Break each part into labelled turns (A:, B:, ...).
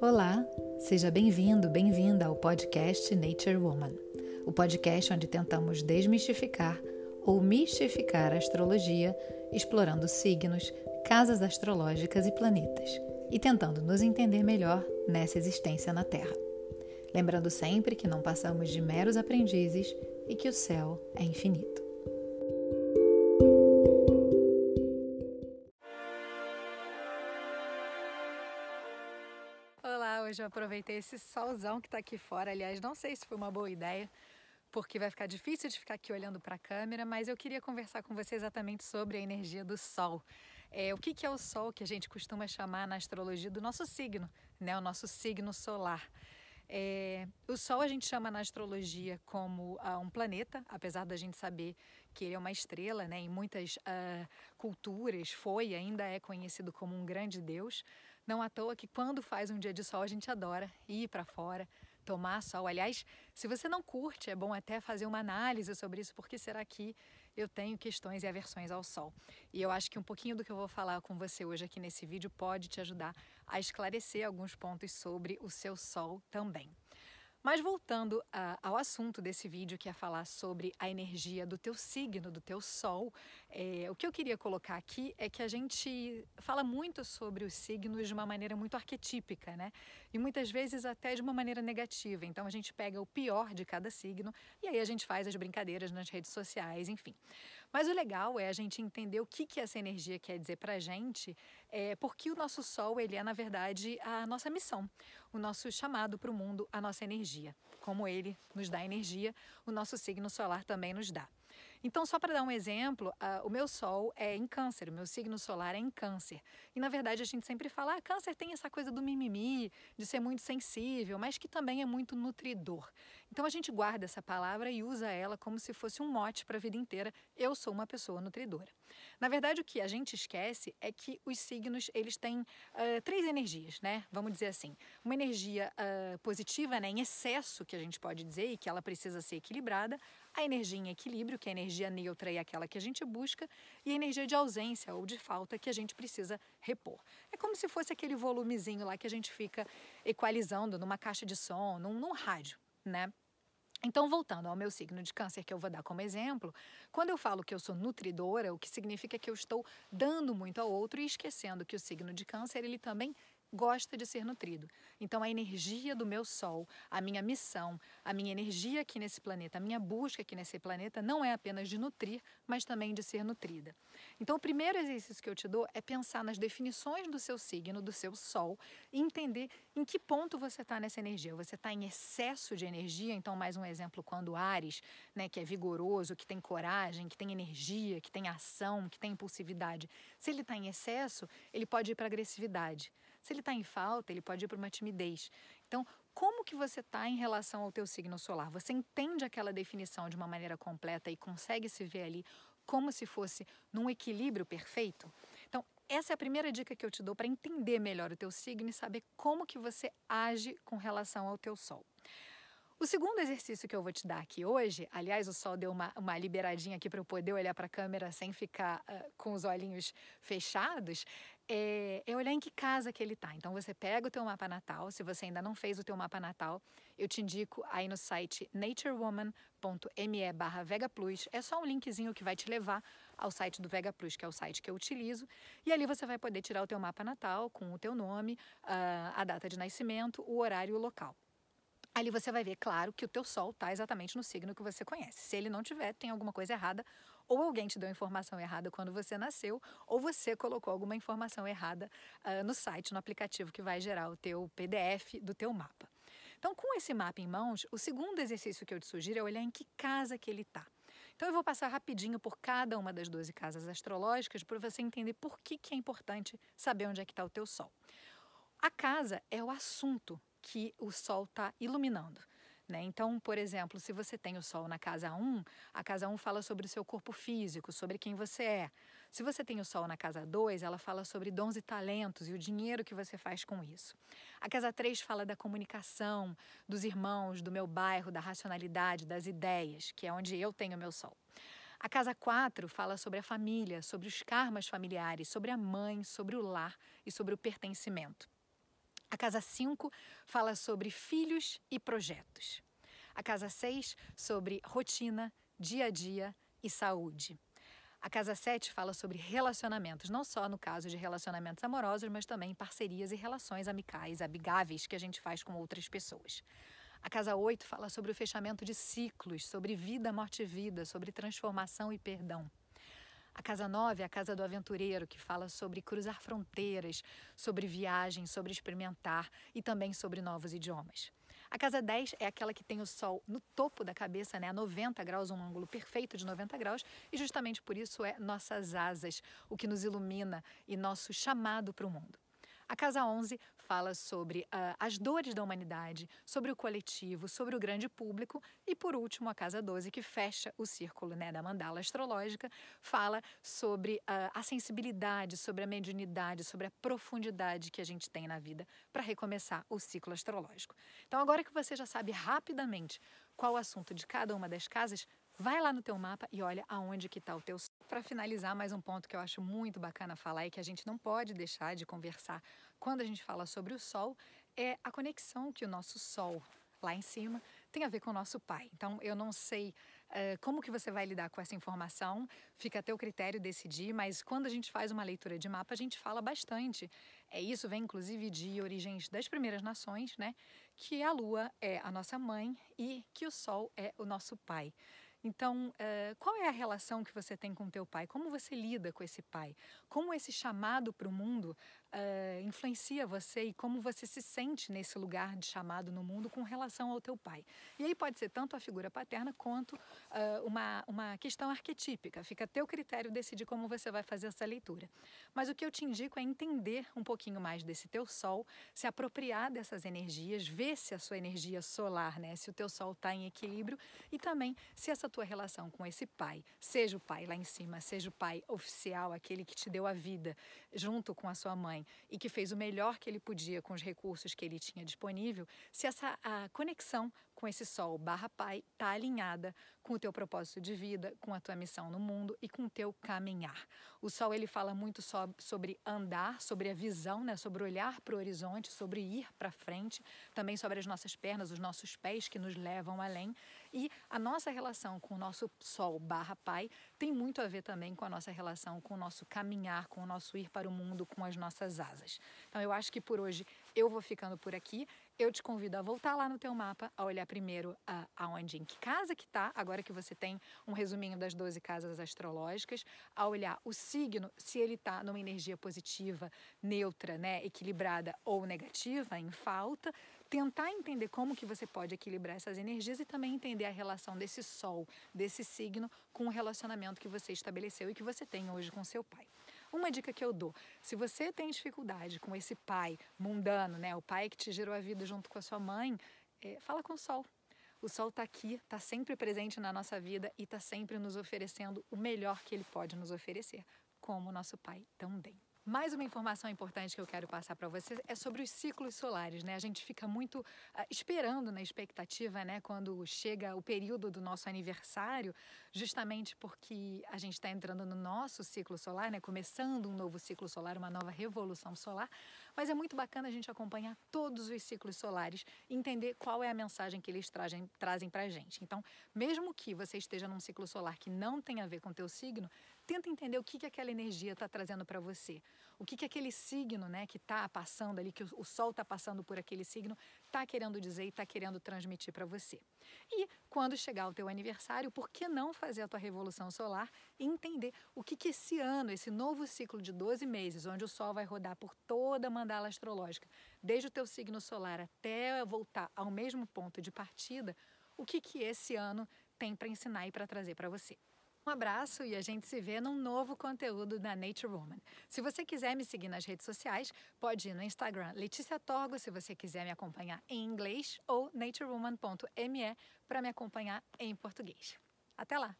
A: Olá, seja bem-vindo, bem-vinda ao podcast Nature Woman, o podcast onde tentamos desmistificar ou mistificar a astrologia, explorando signos, casas astrológicas e planetas, e tentando nos entender melhor nessa existência na Terra. Lembrando sempre que não passamos de meros aprendizes e que o céu é infinito. Aproveitei esse solzão que está aqui fora. Aliás, não sei se foi uma boa ideia, porque vai ficar difícil de ficar aqui olhando para a câmera, mas eu queria conversar com você exatamente sobre a energia do Sol. É, o que, que é o Sol que a gente costuma chamar na astrologia do nosso signo, né? o nosso signo solar. É, o Sol a gente chama na astrologia como uh, um planeta, apesar da gente saber que ele é uma estrela, né? Em muitas uh, culturas foi e ainda é conhecido como um grande deus. Não à toa que quando faz um dia de sol a gente adora ir para fora, tomar sol. Aliás, se você não curte, é bom até fazer uma análise sobre isso, porque será que eu tenho questões e aversões ao sol? E eu acho que um pouquinho do que eu vou falar com você hoje aqui nesse vídeo pode te ajudar a esclarecer alguns pontos sobre o seu sol também. Mas voltando uh, ao assunto desse vídeo, que é falar sobre a energia do teu signo, do teu sol, é, o que eu queria colocar aqui é que a gente fala muito sobre os signos de uma maneira muito arquetípica, né? E muitas vezes até de uma maneira negativa. Então a gente pega o pior de cada signo e aí a gente faz as brincadeiras nas redes sociais, enfim. Mas o legal é a gente entender o que, que essa energia quer dizer para a gente, é, porque o nosso Sol ele é, na verdade, a nossa missão, o nosso chamado para o mundo, a nossa energia. Como ele nos dá energia, o nosso signo solar também nos dá. Então, só para dar um exemplo, uh, o meu Sol é em Câncer, o meu signo solar é em Câncer. E na verdade a gente sempre fala, ah, Câncer tem essa coisa do mimimi, de ser muito sensível, mas que também é muito nutridor. Então a gente guarda essa palavra e usa ela como se fosse um mote para a vida inteira. Eu sou uma pessoa nutridora. Na verdade, o que a gente esquece é que os signos eles têm uh, três energias, né? Vamos dizer assim, uma energia uh, positiva, né, em excesso, que a gente pode dizer e que ela precisa ser equilibrada a energia em equilíbrio, que é a energia neutra e aquela que a gente busca, e a energia de ausência ou de falta que a gente precisa repor. É como se fosse aquele volumezinho lá que a gente fica equalizando numa caixa de som, num, num rádio, né? Então, voltando ao meu signo de câncer, que eu vou dar como exemplo, quando eu falo que eu sou nutridora, o que significa que eu estou dando muito ao outro e esquecendo que o signo de câncer, ele também gosta de ser nutrido. Então, a energia do meu sol, a minha missão, a minha energia aqui nesse planeta, a minha busca aqui nesse planeta não é apenas de nutrir, mas também de ser nutrida. Então, o primeiro exercício que eu te dou é pensar nas definições do seu signo, do seu sol, e entender em que ponto você está nessa energia. Você está em excesso de energia, então, mais um exemplo, quando Ares, né, que é vigoroso, que tem coragem, que tem energia, que tem ação, que tem impulsividade, se ele está em excesso, ele pode ir para agressividade. Se ele está em falta, ele pode ir para uma timidez. Então, como que você está em relação ao teu signo solar? Você entende aquela definição de uma maneira completa e consegue se ver ali como se fosse num equilíbrio perfeito? Então, essa é a primeira dica que eu te dou para entender melhor o teu signo e saber como que você age com relação ao teu sol. O segundo exercício que eu vou te dar aqui hoje, aliás, o sol deu uma, uma liberadinha aqui para eu poder olhar para a câmera sem ficar uh, com os olhinhos fechados, é, é, olhar em que casa que ele está. Então você pega o teu mapa natal, se você ainda não fez o teu mapa natal, eu te indico aí no site naturewoman.me barra vegaplus, é só um linkzinho que vai te levar ao site do Vega Plus, que é o site que eu utilizo, e ali você vai poder tirar o teu mapa natal com o teu nome, uh, a data de nascimento, o horário e o local. Ali você vai ver, claro, que o teu sol está exatamente no signo que você conhece. Se ele não tiver, tem alguma coisa errada, ou alguém te deu informação errada quando você nasceu, ou você colocou alguma informação errada uh, no site, no aplicativo que vai gerar o teu PDF do teu mapa. Então, com esse mapa em mãos, o segundo exercício que eu te sugiro é olhar em que casa que ele está. Então, eu vou passar rapidinho por cada uma das 12 casas astrológicas para você entender por que, que é importante saber onde é que está o teu sol. A casa é o assunto que o Sol está iluminando. Né? Então, por exemplo, se você tem o Sol na casa 1, a casa 1 fala sobre o seu corpo físico, sobre quem você é. Se você tem o Sol na casa 2, ela fala sobre dons e talentos e o dinheiro que você faz com isso. A casa 3 fala da comunicação, dos irmãos, do meu bairro, da racionalidade, das ideias, que é onde eu tenho meu Sol. A casa 4 fala sobre a família, sobre os karmas familiares, sobre a mãe, sobre o lar e sobre o pertencimento. A casa 5 fala sobre filhos e projetos. A casa 6 sobre rotina, dia a dia e saúde. A casa 7 fala sobre relacionamentos, não só no caso de relacionamentos amorosos, mas também parcerias e relações amicais, amigáveis que a gente faz com outras pessoas. A casa 8 fala sobre o fechamento de ciclos, sobre vida, morte e vida, sobre transformação e perdão. A casa 9 é a casa do aventureiro, que fala sobre cruzar fronteiras, sobre viagem, sobre experimentar e também sobre novos idiomas. A casa 10 é aquela que tem o sol no topo da cabeça, né, a 90 graus, um ângulo perfeito de 90 graus, e justamente por isso é nossas asas, o que nos ilumina e nosso chamado para o mundo. A Casa 11 fala sobre uh, as dores da humanidade, sobre o coletivo, sobre o grande público e, por último, a Casa 12, que fecha o círculo né, da mandala astrológica, fala sobre uh, a sensibilidade, sobre a mediunidade, sobre a profundidade que a gente tem na vida para recomeçar o ciclo astrológico. Então, agora que você já sabe rapidamente qual o assunto de cada uma das casas, Vai lá no teu mapa e olha aonde que está o teu. Para finalizar, mais um ponto que eu acho muito bacana falar e que a gente não pode deixar de conversar quando a gente fala sobre o sol é a conexão que o nosso sol lá em cima tem a ver com o nosso pai. Então, eu não sei uh, como que você vai lidar com essa informação, fica a teu critério decidir, mas quando a gente faz uma leitura de mapa, a gente fala bastante. É isso vem inclusive de origens das primeiras nações, né? Que a lua é a nossa mãe e que o sol é o nosso pai. Então, uh, qual é a relação que você tem com teu pai? Como você lida com esse pai? Como esse chamado para o mundo uh, influencia você e como você se sente nesse lugar de chamado no mundo com relação ao teu pai? E aí pode ser tanto a figura paterna quanto uh, uma, uma questão arquetípica. Fica a teu critério decidir como você vai fazer essa leitura. Mas o que eu te indico é entender um pouquinho mais desse teu sol, se apropriar dessas energias, ver se a sua energia solar, né, se o teu sol está em equilíbrio e também se essa tua relação com esse pai, seja o pai lá em cima, seja o pai oficial, aquele que te deu a vida junto com a sua mãe e que fez o melhor que ele podia com os recursos que ele tinha disponível, se essa a conexão com esse sol barra pai está alinhada com o teu propósito de vida, com a tua missão no mundo e com o teu caminhar. O sol ele fala muito so, sobre andar, sobre a visão, né, sobre olhar para o horizonte, sobre ir para frente, também sobre as nossas pernas, os nossos pés que nos levam além. E a nossa relação com o nosso Sol barra Pai tem muito a ver também com a nossa relação com o nosso caminhar, com o nosso ir para o mundo, com as nossas asas. Então eu acho que por hoje eu vou ficando por aqui. Eu te convido a voltar lá no teu mapa, a olhar primeiro a, aonde, em que casa que está, agora que você tem um resuminho das 12 casas astrológicas, a olhar o signo, se ele está numa energia positiva, neutra, né, equilibrada ou negativa, em falta, tentar entender como que você pode equilibrar essas energias e também entender a relação desse sol, desse signo com o relacionamento que você estabeleceu e que você tem hoje com seu pai. Uma dica que eu dou: se você tem dificuldade com esse pai mundano, né, o pai que te gerou a vida junto com a sua mãe, é, fala com o sol. O sol está aqui, está sempre presente na nossa vida e está sempre nos oferecendo o melhor que ele pode nos oferecer, como nosso pai também. Mais uma informação importante que eu quero passar para vocês é sobre os ciclos solares, né? A gente fica muito uh, esperando na expectativa, né, quando chega o período do nosso aniversário, justamente porque a gente está entrando no nosso ciclo solar, né, começando um novo ciclo solar, uma nova revolução solar. Mas é muito bacana a gente acompanhar todos os ciclos solares entender qual é a mensagem que eles trazem, trazem para a gente. Então, mesmo que você esteja num ciclo solar que não tem a ver com teu signo, tenta entender o que, que aquela energia está trazendo para você. O que, que aquele signo né, que está passando ali, que o, o Sol está passando por aquele signo, está querendo dizer e está querendo transmitir para você. E quando chegar o teu aniversário, por que não fazer a tua revolução solar e entender o que, que esse ano, esse novo ciclo de 12 meses, onde o Sol vai rodar por toda a mandala astrológica, desde o teu signo solar até voltar ao mesmo ponto de partida, o que, que esse ano tem para ensinar e para trazer para você. Um abraço e a gente se vê num novo conteúdo da Nature Woman. Se você quiser me seguir nas redes sociais, pode ir no Instagram Letícia Torgo, se você quiser me acompanhar em inglês, ou naturewoman.me para me acompanhar em português. Até lá!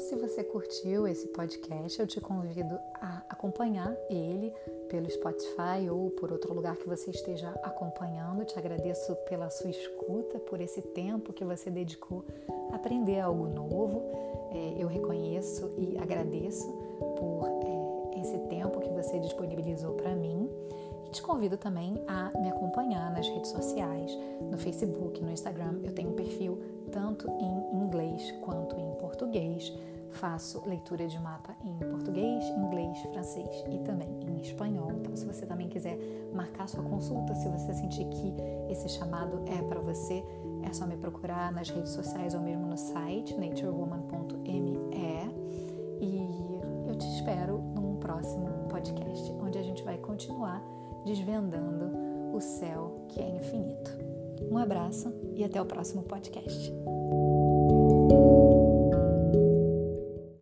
A: Se você curtiu esse podcast, eu te convido a acompanhar ele pelo Spotify ou por outro lugar que você esteja acompanhando. Te agradeço pela sua escuta, por esse tempo que você dedicou a aprender algo novo. É, eu reconheço e agradeço por é, esse tempo que você disponibilizou para mim. Te convido também a me acompanhar nas redes sociais, no Facebook, no Instagram. Eu tenho um perfil tanto em inglês quanto em português. Faço leitura de mapa em português, inglês, francês e também em espanhol. Então, se você também quiser marcar sua consulta, se você sentir que esse chamado é para você, é só me procurar nas redes sociais ou mesmo no site naturewoman.me. E eu te espero num próximo podcast, onde a gente vai continuar desvendando o céu que é infinito. Um abraço e até o próximo podcast.